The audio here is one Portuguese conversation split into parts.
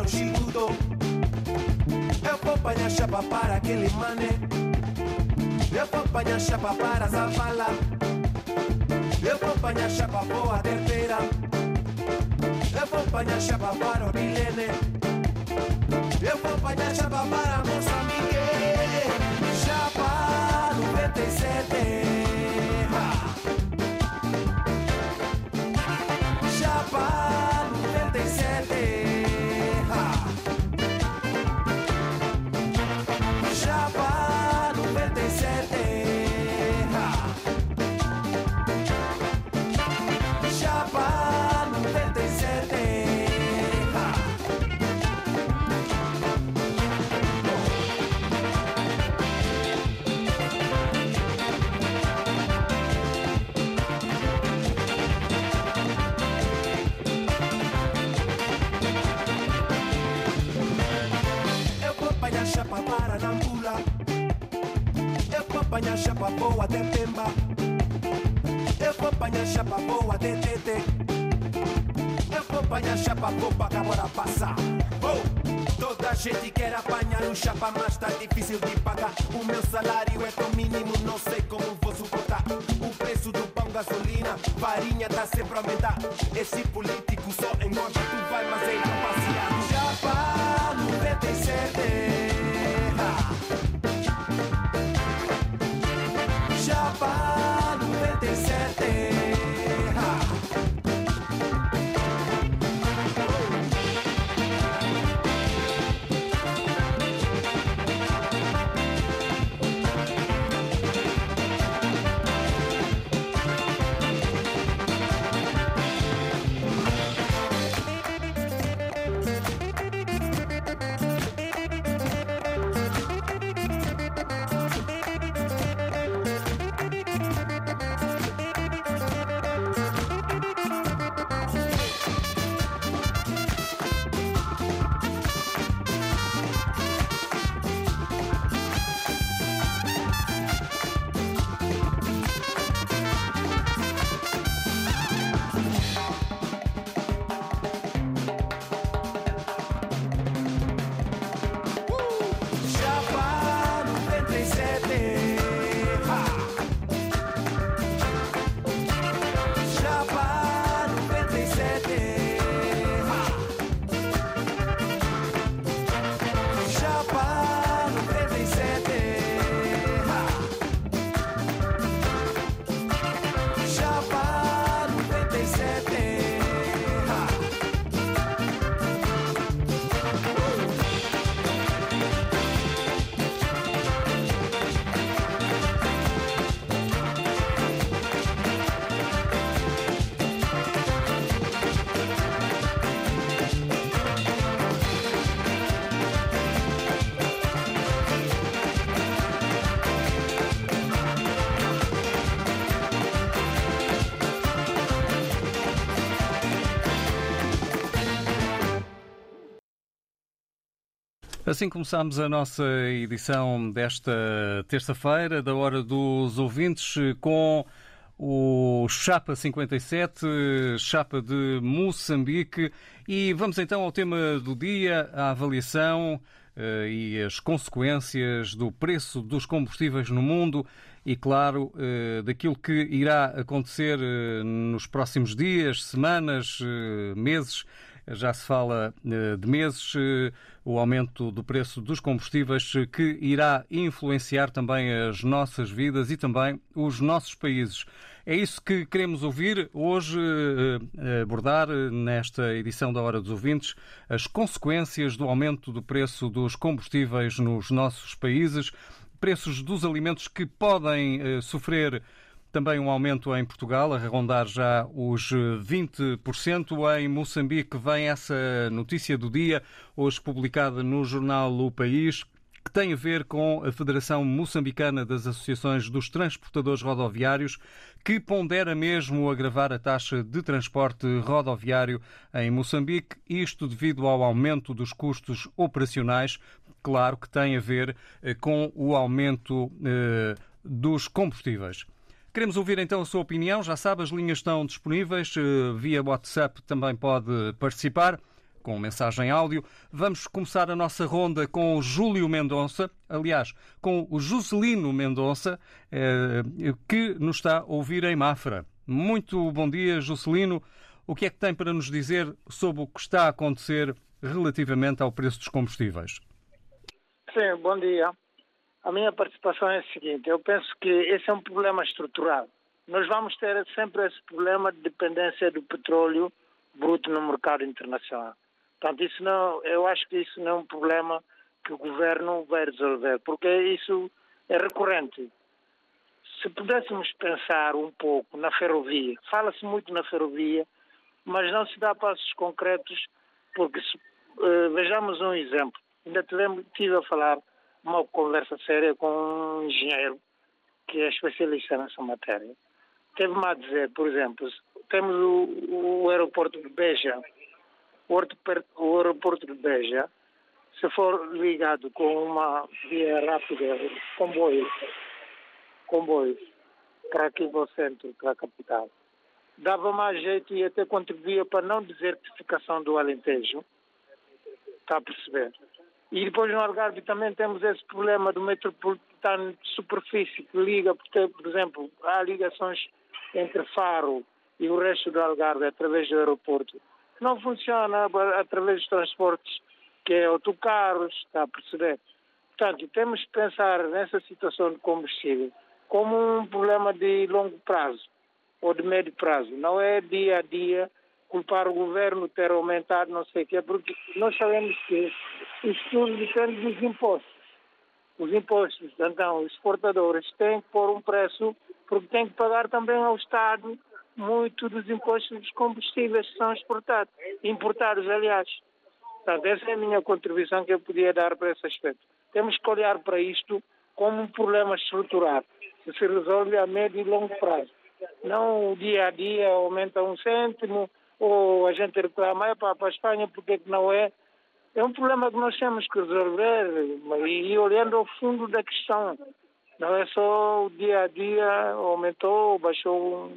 Chapa para o Chiludo. Eu vou apanhar chapa para aquele mané. Eu vou apanhar chapa para Zavala. Eu vou apanhar chapa boa terceira. Eu vou apanhar chapa para o Bilene. Eu vou apanhar chapa para Moçambique. Chapa 97. Chapa boa para bora passar. Oh! Toda gente quer apanhar um chapa, mas tá difícil de pagar. O meu salário é tão mínimo, não sei como vou suportar. O preço do pão, gasolina, farinha tá sempre a aumentar. Esse Assim começamos a nossa edição desta terça-feira, da Hora dos Ouvintes, com o Chapa 57, Chapa de Moçambique. E vamos então ao tema do dia, a avaliação uh, e as consequências do preço dos combustíveis no mundo e, claro, uh, daquilo que irá acontecer uh, nos próximos dias, semanas, meses. Já se fala de meses, o aumento do preço dos combustíveis que irá influenciar também as nossas vidas e também os nossos países. É isso que queremos ouvir hoje, eh, abordar nesta edição da Hora dos Ouvintes, as consequências do aumento do preço dos combustíveis nos nossos países, preços dos alimentos que podem eh, sofrer também um aumento em Portugal, a rondar já os 20%. Em Moçambique vem essa notícia do dia, hoje publicada no jornal O País que tem a ver com a Federação Moçambicana das Associações dos Transportadores Rodoviários, que pondera mesmo agravar a taxa de transporte rodoviário em Moçambique, isto devido ao aumento dos custos operacionais, claro que tem a ver eh, com o aumento eh, dos combustíveis. Queremos ouvir então a sua opinião. Já sabe, as linhas estão disponíveis. Eh, via WhatsApp também pode participar com mensagem áudio. Vamos começar a nossa ronda com o Júlio Mendonça, aliás, com o Juscelino Mendonça, eh, que nos está a ouvir em Mafra. Muito bom dia, Juscelino. O que é que tem para nos dizer sobre o que está a acontecer relativamente ao preço dos combustíveis? Sim, bom dia. A minha participação é a seguinte: eu penso que esse é um problema estrutural. Nós vamos ter sempre esse problema de dependência do petróleo bruto no mercado internacional. Portanto, isso não, eu acho que isso não é um problema que o governo vai resolver, porque isso é recorrente. Se pudéssemos pensar um pouco na ferrovia, fala-se muito na ferrovia, mas não se dá passos concretos, porque se, uh, vejamos um exemplo. Ainda tive a falar uma conversa séria com um engenheiro que é especialista nessa matéria. Teve-me a dizer, por exemplo, temos o, o aeroporto de Beja, o aeroporto de Beja, se for ligado com uma via rápida, comboios, comboios, para aqui para o centro, para a capital, dava mais jeito e até contribuía para não desertificação do Alentejo. Está a perceber? E depois no Algarve também temos esse problema do metropolitano de superfície que liga, por exemplo, há ligações entre Faro e o resto do Algarve através do aeroporto não funciona através dos transportes, que é autocarros, está a perceber? Portanto, temos que pensar nessa situação de combustível como um problema de longo prazo ou de médio prazo. Não é dia a dia culpar o governo ter aumentado não sei o quê, porque nós sabemos que isso tudo depende dos impostos. Os impostos, então, os exportadores têm que pôr um preço, porque têm que pagar também ao Estado muito dos impostos dos combustíveis que são exportados, importados, aliás. Portanto, essa é a minha contribuição que eu podia dar para esse aspecto. Temos que olhar para isto como um problema estrutural, que se resolve a médio e longo prazo. Não o dia a dia aumenta um cêntimo, ou a gente reclama, é para a Espanha, porque é que não é? É um problema que nós temos que resolver e olhando ao fundo da questão. Não é só o dia a dia aumentou, baixou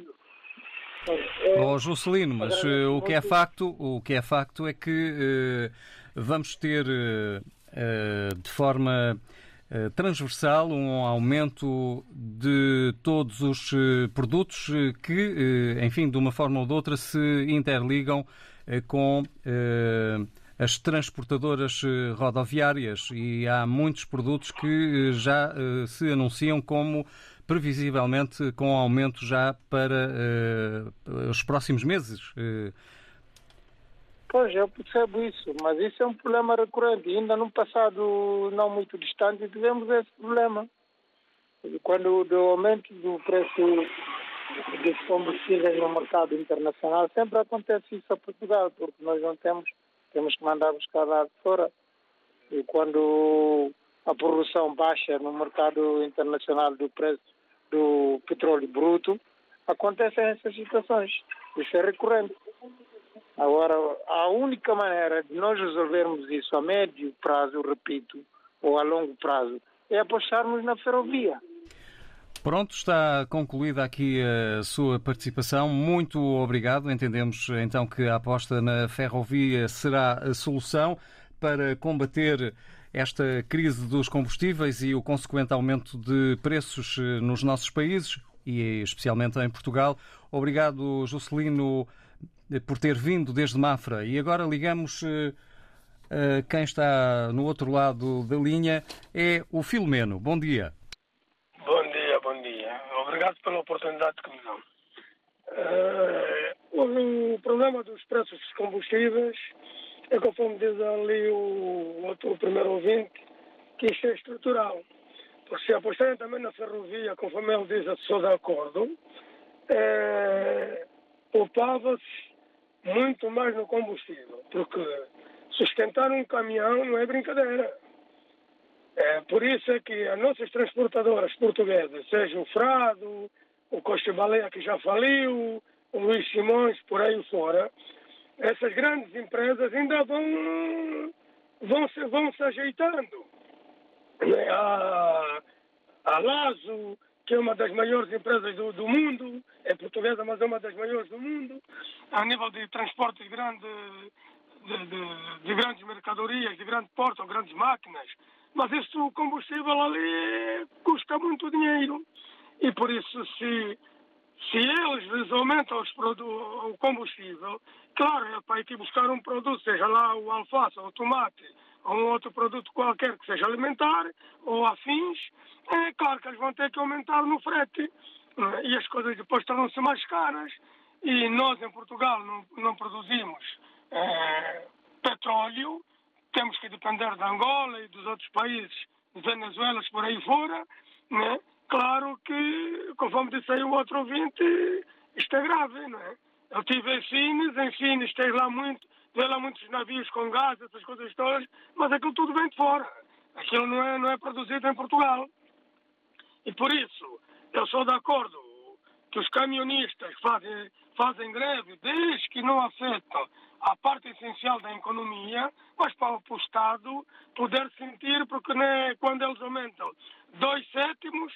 Oh, Juscelino, mas uh, o que é facto, o que é facto é que uh, vamos ter uh, de forma transversal um aumento de todos os produtos que, enfim, de uma forma ou de outra se interligam com as transportadoras rodoviárias e há muitos produtos que já se anunciam como previsivelmente com aumento já para os próximos meses. Pois, eu percebo isso, mas isso é um problema recorrente. Ainda num passado não muito distante tivemos esse problema. Quando o aumento do preço dos combustíveis no mercado internacional, sempre acontece isso a Portugal, porque nós não temos, temos que mandar buscar lá fora. E quando a produção baixa no mercado internacional do preço do petróleo bruto, acontecem essas situações. Isso é recorrente. Agora, a única maneira de nós resolvermos isso a médio prazo, repito, ou a longo prazo, é apostarmos na ferrovia. Pronto, está concluída aqui a sua participação. Muito obrigado. Entendemos então que a aposta na ferrovia será a solução para combater esta crise dos combustíveis e o consequente aumento de preços eh, nos nossos países e especialmente em Portugal. Obrigado, Juscelino, por ter vindo desde Mafra. E agora ligamos eh, quem está no outro lado da linha, é o Filomeno. Bom dia. Bom dia, bom dia. Obrigado pela oportunidade que me dão. Uh, o problema dos preços dos combustíveis é conforme diz ali o, outro, primeiro ouvinte, que isto é estrutural. Porque se apostarem também na ferrovia, conforme ele diz, eu sou de acordo, é, poupava-se muito mais no combustível. Porque sustentar um caminhão não é brincadeira. É, por isso é que as nossas transportadoras portuguesas, seja o Frado, o Costa Baleia que já faliu, o Luís Simões, por aí fora, essas grandes empresas ainda vão, vão, se, vão se ajeitando. A, a Lazo, que é uma das maiores empresas do, do, mundo, é portuguesa, mas é uma das maiores do mundo, a nível de transportes grande, de, de, de grandes mercadorias, de grande porte ou grandes máquinas. Mas este combustível ali custa muito dinheiro. E por isso, se se eles aumentam o combustível, claro, é para ir buscar um produto, seja lá o alface ou o tomate, ou um outro produto qualquer que seja alimentar, ou afins, é claro que eles vão ter que aumentar no frete. É? E as coisas depois tornam-se mais caras. E nós, em Portugal, não, não produzimos é, petróleo, temos que depender da Angola e dos outros países, Venezuela, por aí fora, né? Claro que, conforme disse aí o outro ouvinte, isto é grave, não é? Eu estive em Sines, em Sines tem lá muito, vê lá muitos navios com gás, essas coisas todas, mas aquilo tudo vem de fora. Aquilo não é, não é produzido em Portugal. E por isso, eu sou de acordo que os camionistas fazem, fazem greve desde que não afetam a parte essencial da economia, mas para o Estado poder sentir, porque né, quando eles aumentam dois sétimos,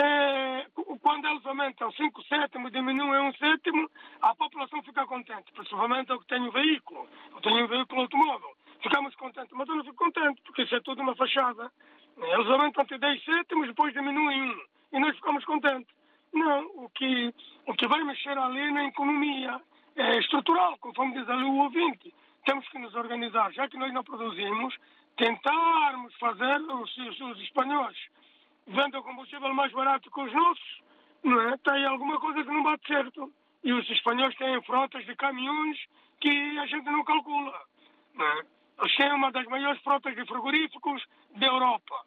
é, quando eles aumentam cinco sétimos, diminuem um sétimo, a população fica contente, principalmente eu que tenho veículo, eu tenho um veículo automóvel, ficamos contentes, mas eu não fico contente, porque isso é tudo uma fachada. Eles aumentam até 10 sétimos, depois diminuem um, e nós ficamos contentes. Não, o que, o que vai mexer ali na economia é estrutural, conforme diz ali o ouvinte. Temos que nos organizar, já que nós não produzimos, tentarmos fazer os, os, os espanhóis vendem o combustível mais barato que os nossos, não é? Tem alguma coisa que não bate certo. E os espanhóis têm frotas de caminhões que a gente não calcula. Não é? Têm uma das maiores frotas de frigoríficos da Europa,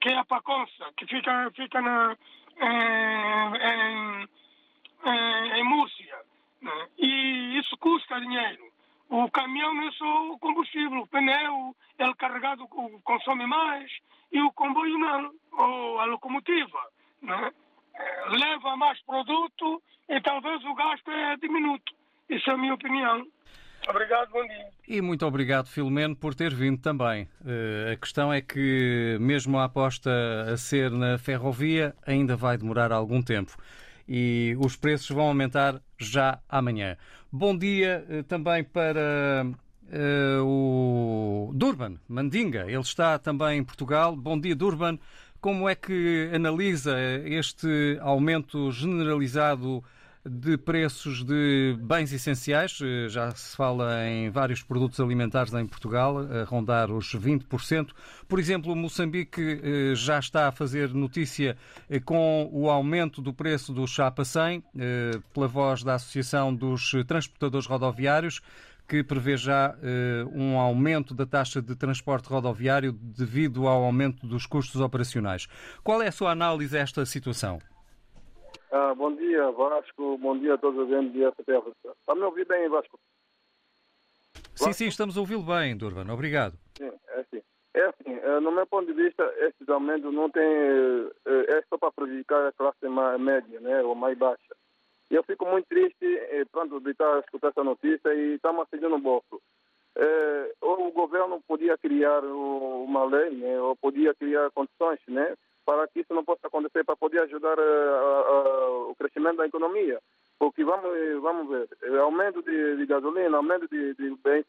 que é a Paconça, que fica, fica na, em, em, em Múrcia. É? E isso custa dinheiro. O caminhão não é só o combustível, o pneu, ele carregado consome mais e o comboio não, ou a locomotiva. Né? Leva mais produto e talvez o gasto é diminuto. Isso é a minha opinião. Obrigado, bom dia. E muito obrigado, Filomeno, por ter vindo também. Uh, a questão é que, mesmo a aposta a ser na ferrovia, ainda vai demorar algum tempo. E os preços vão aumentar já amanhã. Bom dia uh, também para uh, o Durban, Mandinga. Ele está também em Portugal. Bom dia, Durban. Como é que analisa este aumento generalizado de preços de bens essenciais. Eh, já se fala em vários produtos alimentares em Portugal, a rondar os 20%. Por exemplo, Moçambique eh, já está a fazer notícia eh, com o aumento do preço do chapa 100, pela voz da Associação dos Transportadores Rodoviários que prevê já um aumento da taxa de transporte rodoviário devido ao aumento dos custos operacionais. Qual é a sua análise a esta situação? Ah, bom dia, Vasco. Bom dia a todos os ouvintes de STF. Está me a ouvir bem, Vasco? Sim, sim, estamos a ouvi-lo bem, Durban. Obrigado. Sim, é assim. É assim, eh, no meu ponto de vista, estes aumentos não têm. Eh, é só para prejudicar a classe média, né, ou mais baixa. Eu fico muito triste, eh, pronto, de estar a escutar essa notícia e estamos a seguir no bolso. Ou o governo podia criar uma lei, né, ou podia criar condições, né, para que isso não possa acontecer, para poder ajudar eh, a- a- o crescimento da economia. Porque vamos, vamos ver, aumento de, de gasolina, aumento de, de bem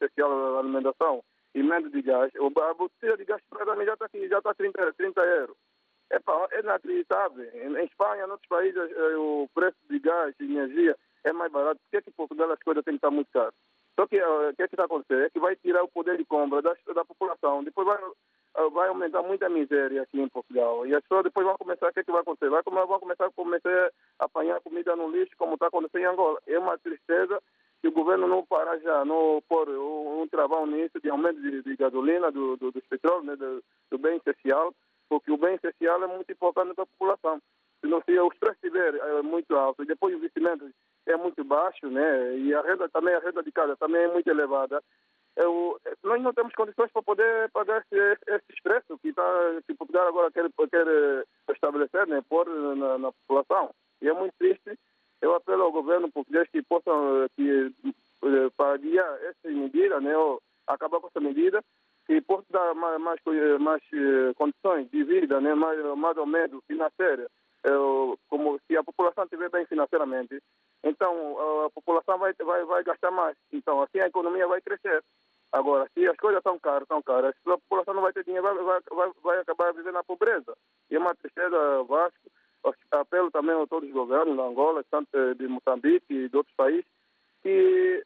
alimentação, e aumento de gás. A botija de gás já está aqui, já está 30, 30 euros. É inacreditável. Em, Espanha, em outros países, eh, o preço de gás e energia é mais barato. Por que que em Portugal as coisas têm que estar muito caras? Só que eh, o que é está acontecendo? É que vai tirar o poder de compra da, da população. Depois vai, eh, vai aumentar muita miséria aqui em Portugal. E as pessoas depois vão começar, o que é que vai acontecer? Vai, vão começar começar a apanhar comida no lixo, como está acontecendo em Angola. É uma tristeza que o governo não parar já, não pôr um, um travão nisso de aumento de, de gasolina, do, do, dos petróleos, né, do, do bem essencial, porque o bem essencial é muito importante para a população. Se, não, se o preço estiver é, muito alto e depois o investimento é muito baixo, né, e a renda também, a renda de casa também é muito elevada, eu, nós não temos condições para poder pagar esse, esse preços que, tá, que Portugal agora quer, quer eh, estabelecer, né, pôr na, na população. E é muito triste. Eu apelo ao governo português que possam eh, que, eh, para adiar essa medida, né, ou acabar com essa medida, que possa dar mais, mais, co- mais eh, condições de vida, né, mais, mais ou menos financeiras, eh, como se a população estiver bem financeiramente, então a população vai, vai, vai gastar mais. Então assim a economia vai crescer. Agora, se as coisas estão caras, estão caras, a população não vai ter dinheiro, vai, vai, vai, acabar vivendo na pobreza. E é uma tristeza Vasco. Apelo também a todos os governos de Angola, tanto de Moçambique e de outros países, que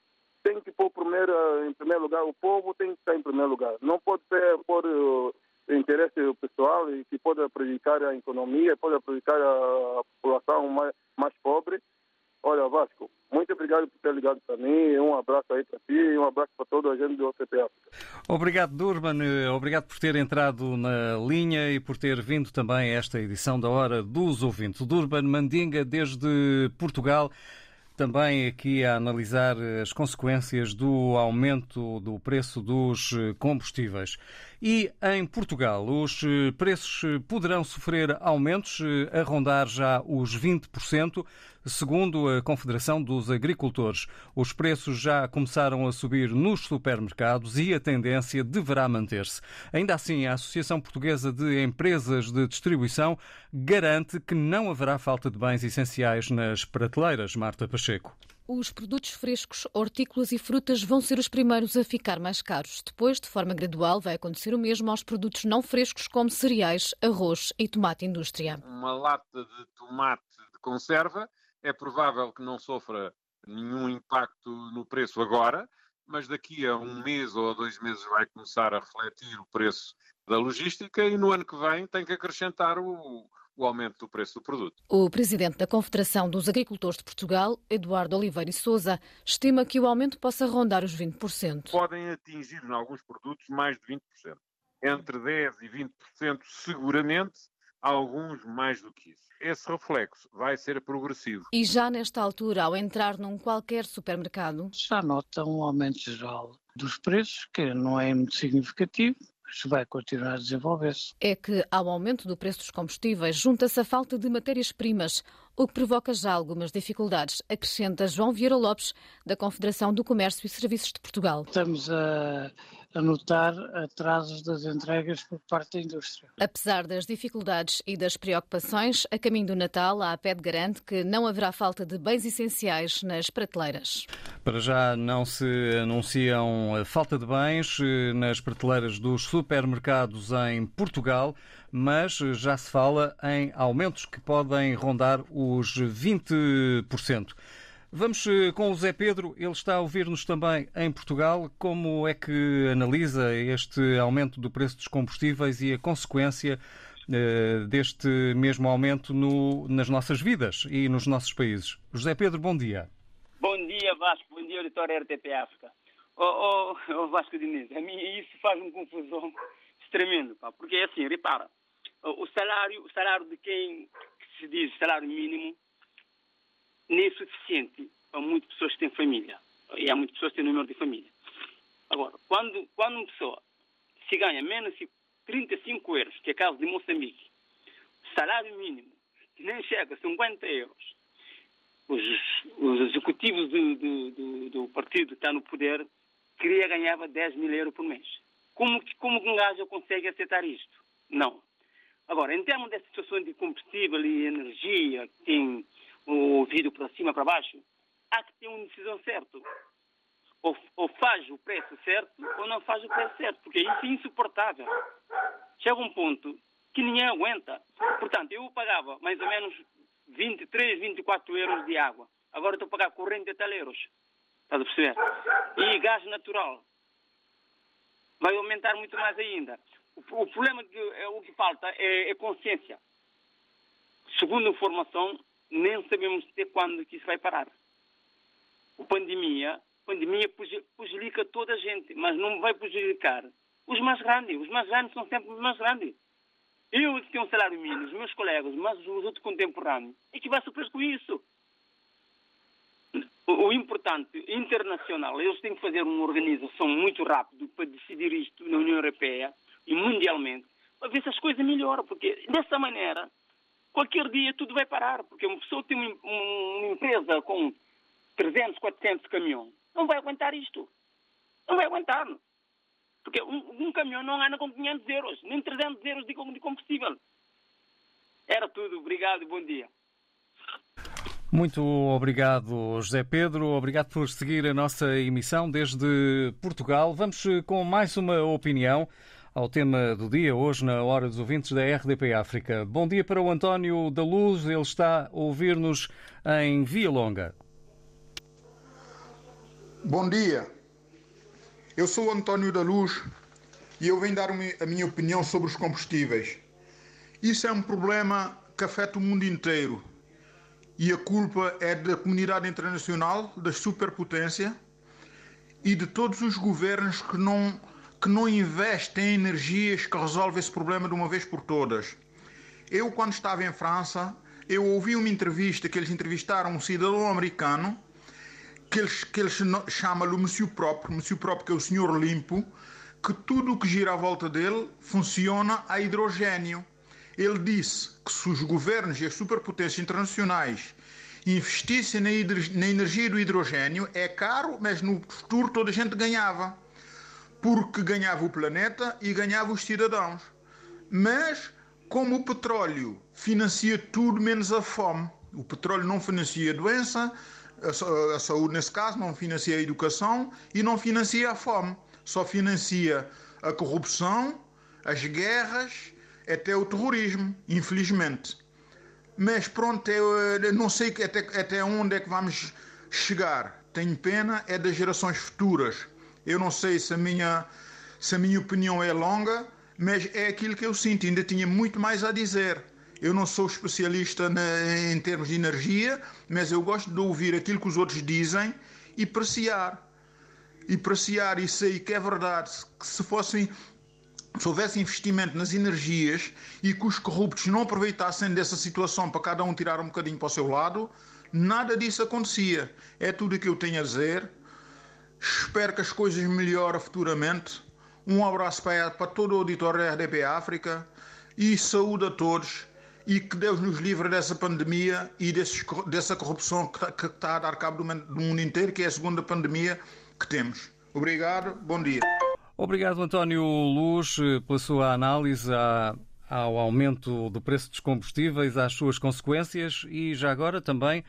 tem que pôr primeiro, em primeiro lugar, o povo tem que estar em primeiro lugar. Não pode ser por uh, interesse pessoal e que pode prejudicar a economia, pode prejudicar a população mais, mais pobre. Olha, Vasco, muito obrigado por ter ligado para mim. Um abraço aí para ti e um abraço para toda a gente do OCP África. Obrigado, Durban. Eh, Obrigado por ter entrado na linha e por ter vindo também a esta edição da Hora dos Ouvintes. Durban Mandinga, desde Portugal, também aqui a analisar as consequências do aumento do preço dos eh, combustíveis. E em Portugal, os eh, preços eh, poderão sofrer aumentos eh, a rondar já os 20%, segundo a Confederação dos Agricultores. Os preços já começaram a subir nos supermercados e a tendência deverá manter-se. Ainda assim, a Associação Portuguesa de Empresas de Distribuição garante que não haverá falta de bens essenciais nas prateleiras. Marta Pacheco. Os produtos frescos, hortícolas e frutas vão ser os primeiros a ficar mais caros. Depois, de forma gradual, vai acontecer o mesmo aos produtos não frescos, como cereais, arroz e tomate indústria. Uma lata de tomate de conserva é provável que não sofra nenhum impacto no preço agora, mas daqui a um mês ou a dois meses vai começar a refletir o preço da logística e no ano que vem tem que acrescentar o, o aumento do preço do produto. O presidente da Confederação dos Agricultores de Portugal, Eduardo Oliveira e Souza, estima que o aumento possa rondar os 20%. Podem atingir, em alguns produtos, mais de 20%. Entre 10% e 20%, seguramente, alguns mais do que isso. Esse reflexo vai ser progressivo. E já nesta altura, ao entrar num qualquer supermercado, Já nota um aumento geral dos preços, que não é muito significativo, vai continuar a desenvolver-se. é que ao aumento do preço dos combustíveis junta-se a falta de matérias-primas, o que provoca já algumas dificuldades, acrescenta João Vieira Lopes, da Confederação do Comércio e Serviços de Portugal. Estamos a, a notar atrasos das entregas por parte da indústria. Apesar das dificuldades e das preocupações, a caminho do Natal, a APED garante que não haverá falta de bens essenciais nas prateleiras. Para já não se anunciam a falta de bens eh, nas prateleiras dos supermercados em Portugal, mas já se fala em aumentos que podem rondar os 20%. Vamos eh, com o Zé Pedro, ele está a ouvir-nos também em Portugal. Como é que analisa este aumento do preço dos combustíveis e a consequência eh, deste mesmo aumento no- nas nossas vidas e nos nossos países? José Pedro, bom dia. Bom dia, Vasco. Bom dia, auditório RTP África. Ô, ô, ô, Vasco Diniz, a mim isso faz-me confusão tremendo, pá, porque é assim, repara, o salário, o salário de quem se diz salário mínimo não é suficiente para muitas pessoas que têm família. E há muitas pessoas que têm número de família. Agora, quando, quando uma pessoa se ganha menos de 35 euros, que é o caso de Moçambique, salário mínimo, que nem chega a 50 euros, os, os executivos do, do, do, do, partido que está no poder queria ganhava 10 mil euros por mês. Como, como um gajo consegue aceitar isto? Não. Agora, em termos dessa situação de combustível e energia, que tem o vidro para cima para baixo, há que ter uma decisão certa. Ou, ou, faz o preço certo ou não faz o preço certo, porque isso é insuportável. Chega um ponto que ninguém aguenta. Portanto, eu pagava mais ou menos 23, 24 euros de água. Agora estou a pagar 40 tal euros. Estás a perceber? E gás natural. Vai aumentar muito mais ainda. O, o problema, é, o que falta é, é consciência. Segundo informação, nem sabemos até quando que isso vai parar. A pandemia, pandemia prejudica toda a gente, mas não vai prejudicar os mais grandes. Os mais grandes são sempre os mais grandes. Eu que tenho um salário mínimo, os meus colegas, mas os outros contemporâneos, é que vai sofrer com isso. O, o importante, internacional, eles têm que fazer uma organização muito rápida para decidir isto na União Europeia e mundialmente, para ver se as coisas melhoram, porque dessa maneira, qualquer dia tudo vai parar, porque uma pessoa tem uma, empresa com 300, 400 caminhões, não vai aguentar isto. Não vai aguentar. Porque um, um caminhão não anda com 500 euros, nem 300 euros de combustível. Era tudo. Obrigado e bom dia. Muito obrigado, José Pedro. Obrigado por seguir a nossa emissão desde Portugal. Vamos com mais uma opinião ao tema do dia, hoje na Hora dos Ouvintes da RDP África. Bom dia para o António da Luz, ele está a ouvir-nos em Via Longa. Bom dia. Eu sou o António da Luz e eu venho dar a minha opinião sobre os combustíveis. Isso é um problema que afeta o mundo inteiro e a culpa é da comunidade internacional, da superpotência e de todos os governos que não, que não investem em energias que resolvem esse problema de uma vez por todas. Eu, quando estava em França, eu ouvi uma entrevista que eles entrevistaram um cidadão americano que eles, que eles chamam-lhe Monsieur Próprio, Monsieur Próprio que é o senhor limpo, que tudo o que gira à volta dele funciona a hidrogênio. Ele disse que se os governos e as superpotências internacionais investissem na, na energia do hidrogênio, é caro, mas no futuro toda a gente ganhava. Porque ganhava o planeta e ganhava os cidadãos. Mas, como o petróleo financia tudo menos a fome, o petróleo não financia a doença, a saúde, nesse caso, não financia a educação e não financia a fome. Só financia a corrupção, as guerras, até o terrorismo, infelizmente. Mas pronto, eu não sei até, até onde é que vamos chegar. Tenho pena é das gerações futuras. Eu não sei se a minha, se a minha opinião é longa, mas é aquilo que eu sinto. Ainda tinha muito mais a dizer. Eu não sou especialista na, em termos de energia, mas eu gosto de ouvir aquilo que os outros dizem e apreciar. E apreciar isso aí que é verdade. Que se fossem se houvesse investimento nas energias e que os corruptos não aproveitassem dessa situação para cada um tirar um bocadinho para o seu lado, nada disso acontecia. É tudo o que eu tenho a dizer. Espero que as coisas melhorem futuramente. Um abraço para, todo o auditório da RDP África e saúde a todos e que Deus nos livre dessa pandemia e desses, dessa corrupção que, está a dar cabo do, do mundo inteiro, que é a segunda pandemia que temos. Obrigado, bom dia. Obrigado, António Luz, pela sua análise ao aumento do preço dos combustíveis, às suas consequências e já agora também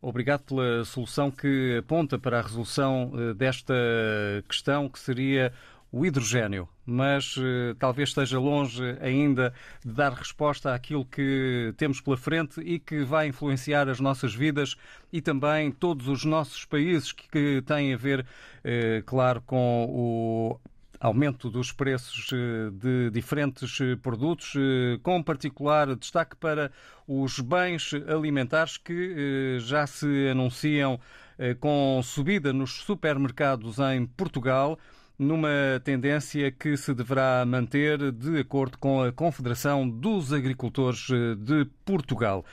obrigado pela solução que aponta para a resolução eh, desta questão, que seria o hidrogênio, mas uh, talvez esteja longe ainda de dar resposta àquilo que temos pela frente e que vai influenciar as nossas vidas e também todos os nossos países que, têm a ver, uh, claro, com o aumento dos preços eh, de diferentes produtos, com particular destaque para os bens alimentares que já se anunciam com subida nos supermercados em Portugal numa tendência que se deverá manter de acordo com a Confederação dos Agricultores de Portugal.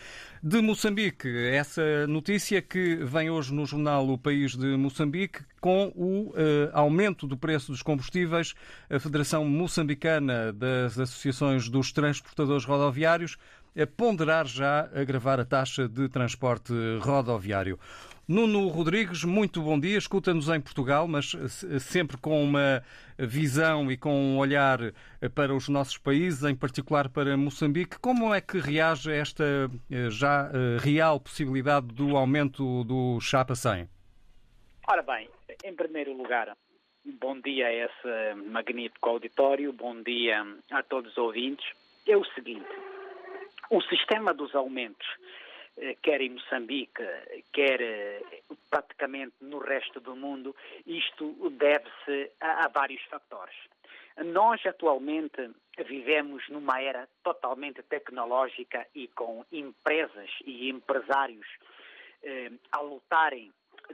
De Moçambique, essa notícia que vem hoje no jornal O País de Moçambique, com o uh, aumento do preço dos combustíveis, a Federação Moçambicana das Associações dos Transportadores Rodoviários a ponderar já agravar a taxa de transporte rodoviário. Nuno Rodrigues, muito bom dia. Escuta-nos em Portugal, mas sempre com uma visão e com um olhar para os nossos países, em particular para Moçambique. Como é que reage a esta eh, já eh, real possibilidade do aumento do Chapa 100? Ora bem, em primeiro lugar, bom dia a esse magnífico auditório, bom dia a todos os ouvintes. É o seguinte, o sistema dos aumentos eh, quer em Moçambique, quer eh, praticamente no resto do mundo, isto deve-se a, a, vários fatores. Nós atualmente vivemos numa era totalmente tecnológica e com empresas e empresários eh, a lutarem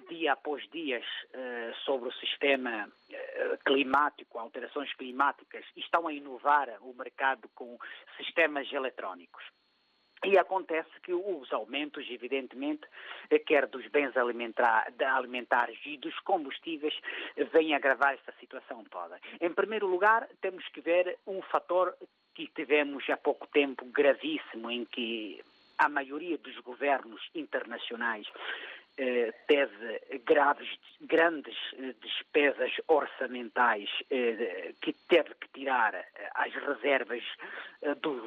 dia após dias eh, sobre o sistema eh, climático, alterações climáticas, e estão a inovar o mercado com sistemas eletrónicos. E acontece que os aumentos, evidentemente, quer dos bens alimentares e dos combustíveis, vêm agravar esta situação toda. Em primeiro lugar, temos que ver um fator que tivemos há pouco tempo gravíssimo, em que a maioria dos governos internacionais eh, teve graves, grandes eh, despesas orçamentais eh, que teve que tirar as reservas do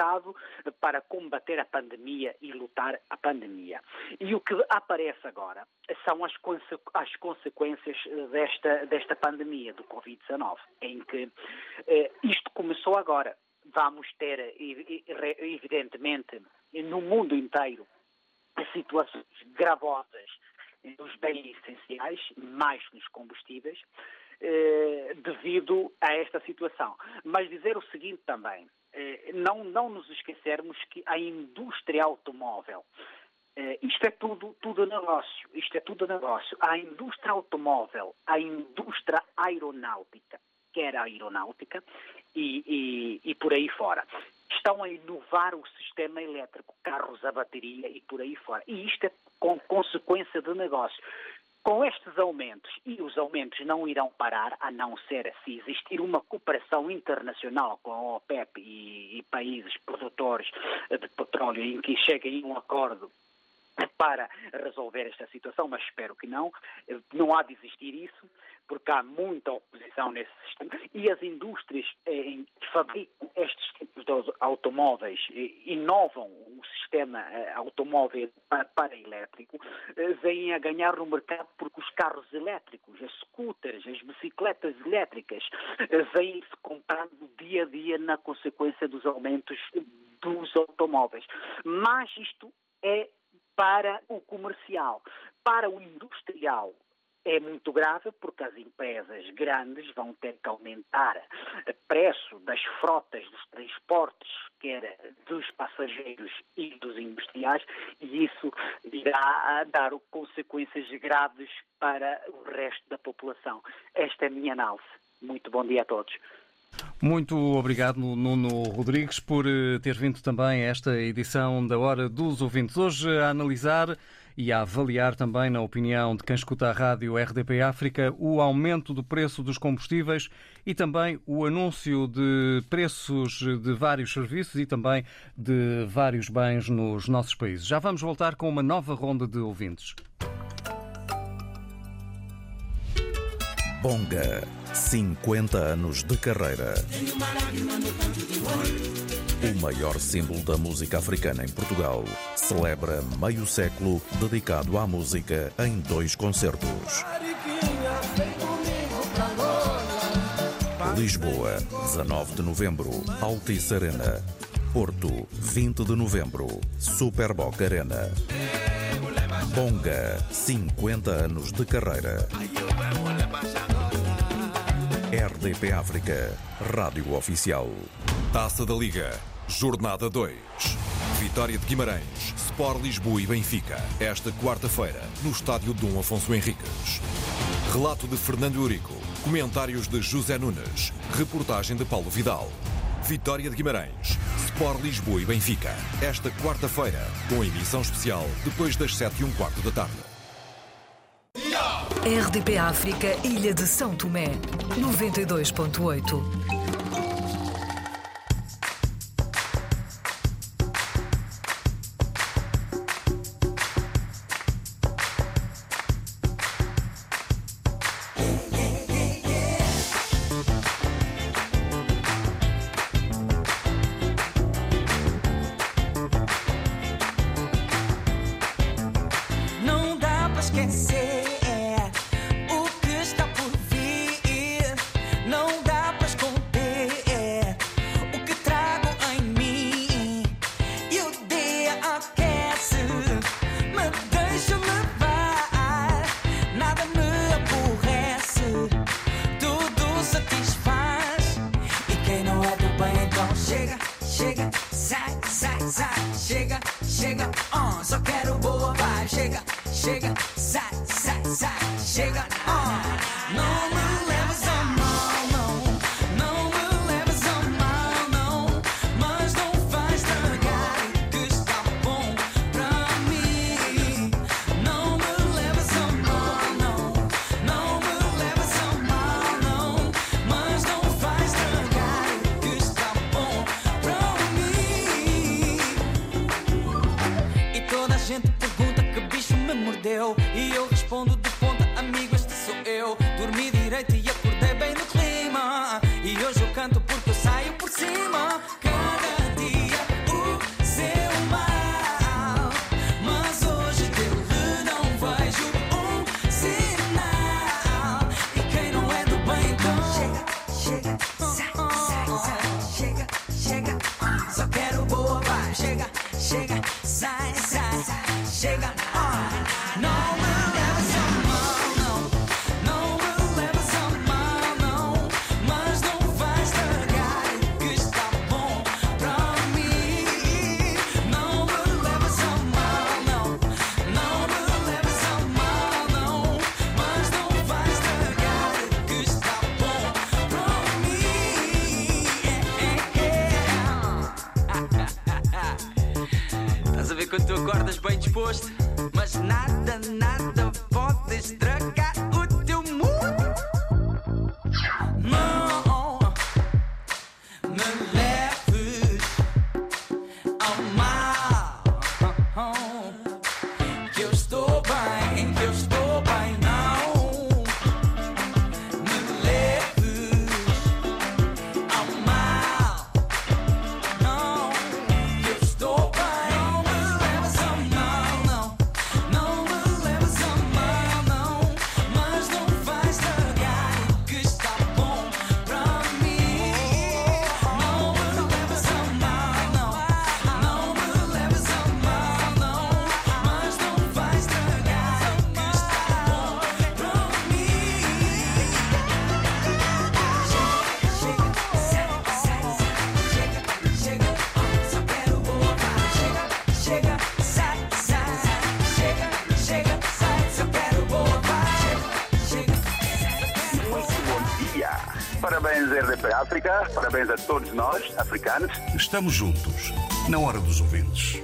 Estado para combater a pandemia e lutar a pandemia. E o que aparece agora são as, conse as consequências desta, desta pandemia do Covid-19, em que isto começou agora. Vamos ter, evidentemente, no mundo inteiro, situações gravosas nos bens essenciais, mais nos combustíveis, eh, devido a esta situação. Mas dizer o seguinte também, eh, não, não nos esquecermos que a indústria automóvel, eh, isto é tudo, tudo negócio, isto é tudo negócio. A indústria automóvel, a indústria aeronáutica, quer a aeronáutica, e, e, e por aí fora estão a inovar o sistema elétrico, carros a bateria e por aí fora. E isto é com consequência de negócio. Com estes aumentos, e os aumentos não irão parar, a não ser se existir uma cooperação internacional com a OPEP e, e países produtores de petróleo em que cheguem a um acordo para resolver esta situação, mas espero que não. Não há de existir isso porque há muita oposição nesse sistema, e as indústrias eh, que fabricam estes tipos de automóveis eh, inovam o sistema eh, automóvel para, elétrico, eh, vêm a ganhar no mercado porque os carros elétricos, as scooters, as bicicletas elétricas, eh, vêm-se comprando dia a dia na consequência dos aumentos dos automóveis. Mas isto é para o comercial. Para o industrial, é muito grave porque as empresas grandes vão ter que aumentar o preço das frotas dos transportes, quer dos passageiros e dos industriais, e isso irá dar consequências graves para o resto da população. Esta é a minha análise. Muito bom dia a todos. Muito obrigado, Nuno Rodrigues, por eh, ter vindo também a esta edição da Hora dos Ouvintes. Hoje a analisar e a avaliar também, na opinião de quem escuta a rádio RDP África, o aumento do preço dos combustíveis e também o anúncio de preços de vários serviços e também de vários bens nos nossos países. Já vamos voltar com uma nova ronda de ouvintes. Bonga, 50 anos de carreira. O maior símbolo da música africana em Portugal celebra meio século dedicado à música em dois concertos. Lisboa, 19 de novembro, Altice Arena. Porto, 20 de novembro, Superboc Arena. Bonga, 50 anos de carreira. RDP África, Rádio Oficial. Taça da Liga, Jornada 2. Vitória de Guimarães, Sport Lisboa e Benfica. Esta quarta-feira, no estádio Dom Afonso Henriques. Relato de Fernando Eurico. Comentários de José Nunes. Reportagem de Paulo Vidal. Vitória de Guimarães, Sport Lisboa e Benfica. Esta quarta-feira, com emissão especial depois das 7 e um quarto da tarde. RDP África, Ilha de São Tomé, 92.8. yo, e eu A ver quando tu acordas bem disposto, mas nada, nada pode estragar. para a África. Parabéns a todos nós, africanos. Estamos juntos, na hora dos ouvintes.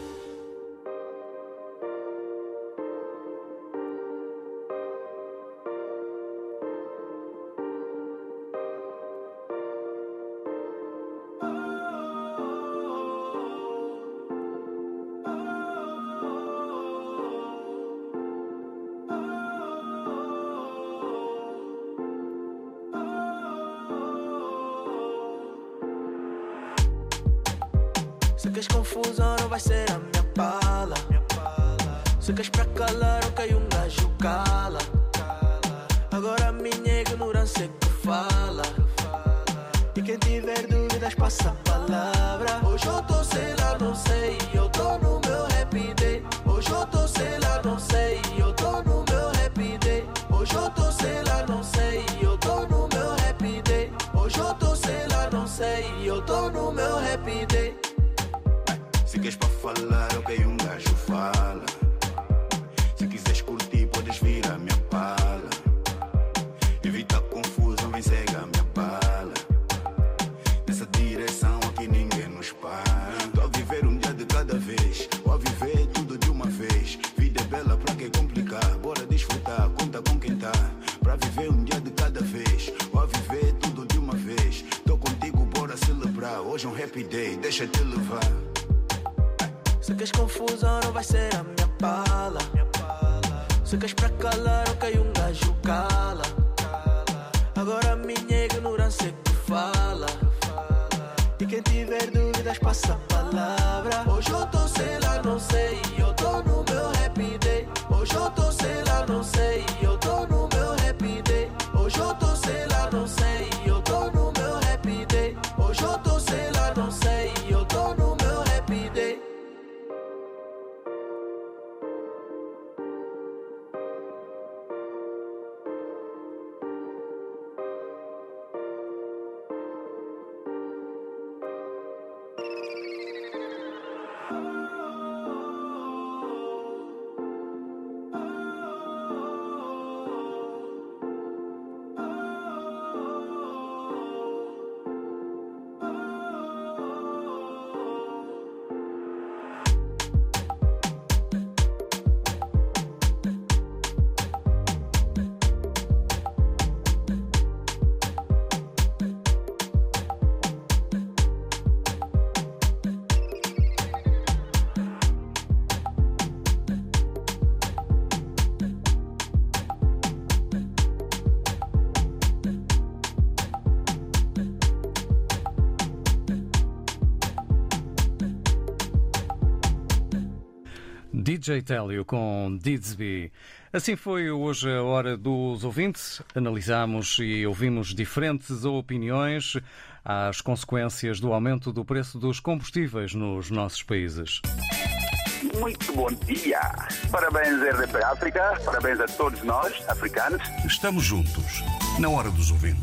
DJ Télio com Didsby. Assim foi hoje a hora dos ouvintes. Analisamos e ouvimos diferentes opiniões às consequências do aumento do preço dos combustíveis nos nossos países. Muito bom dia. Parabéns, RDP África. Parabéns a todos nós, africanos. Estamos juntos, na hora dos ouvintes.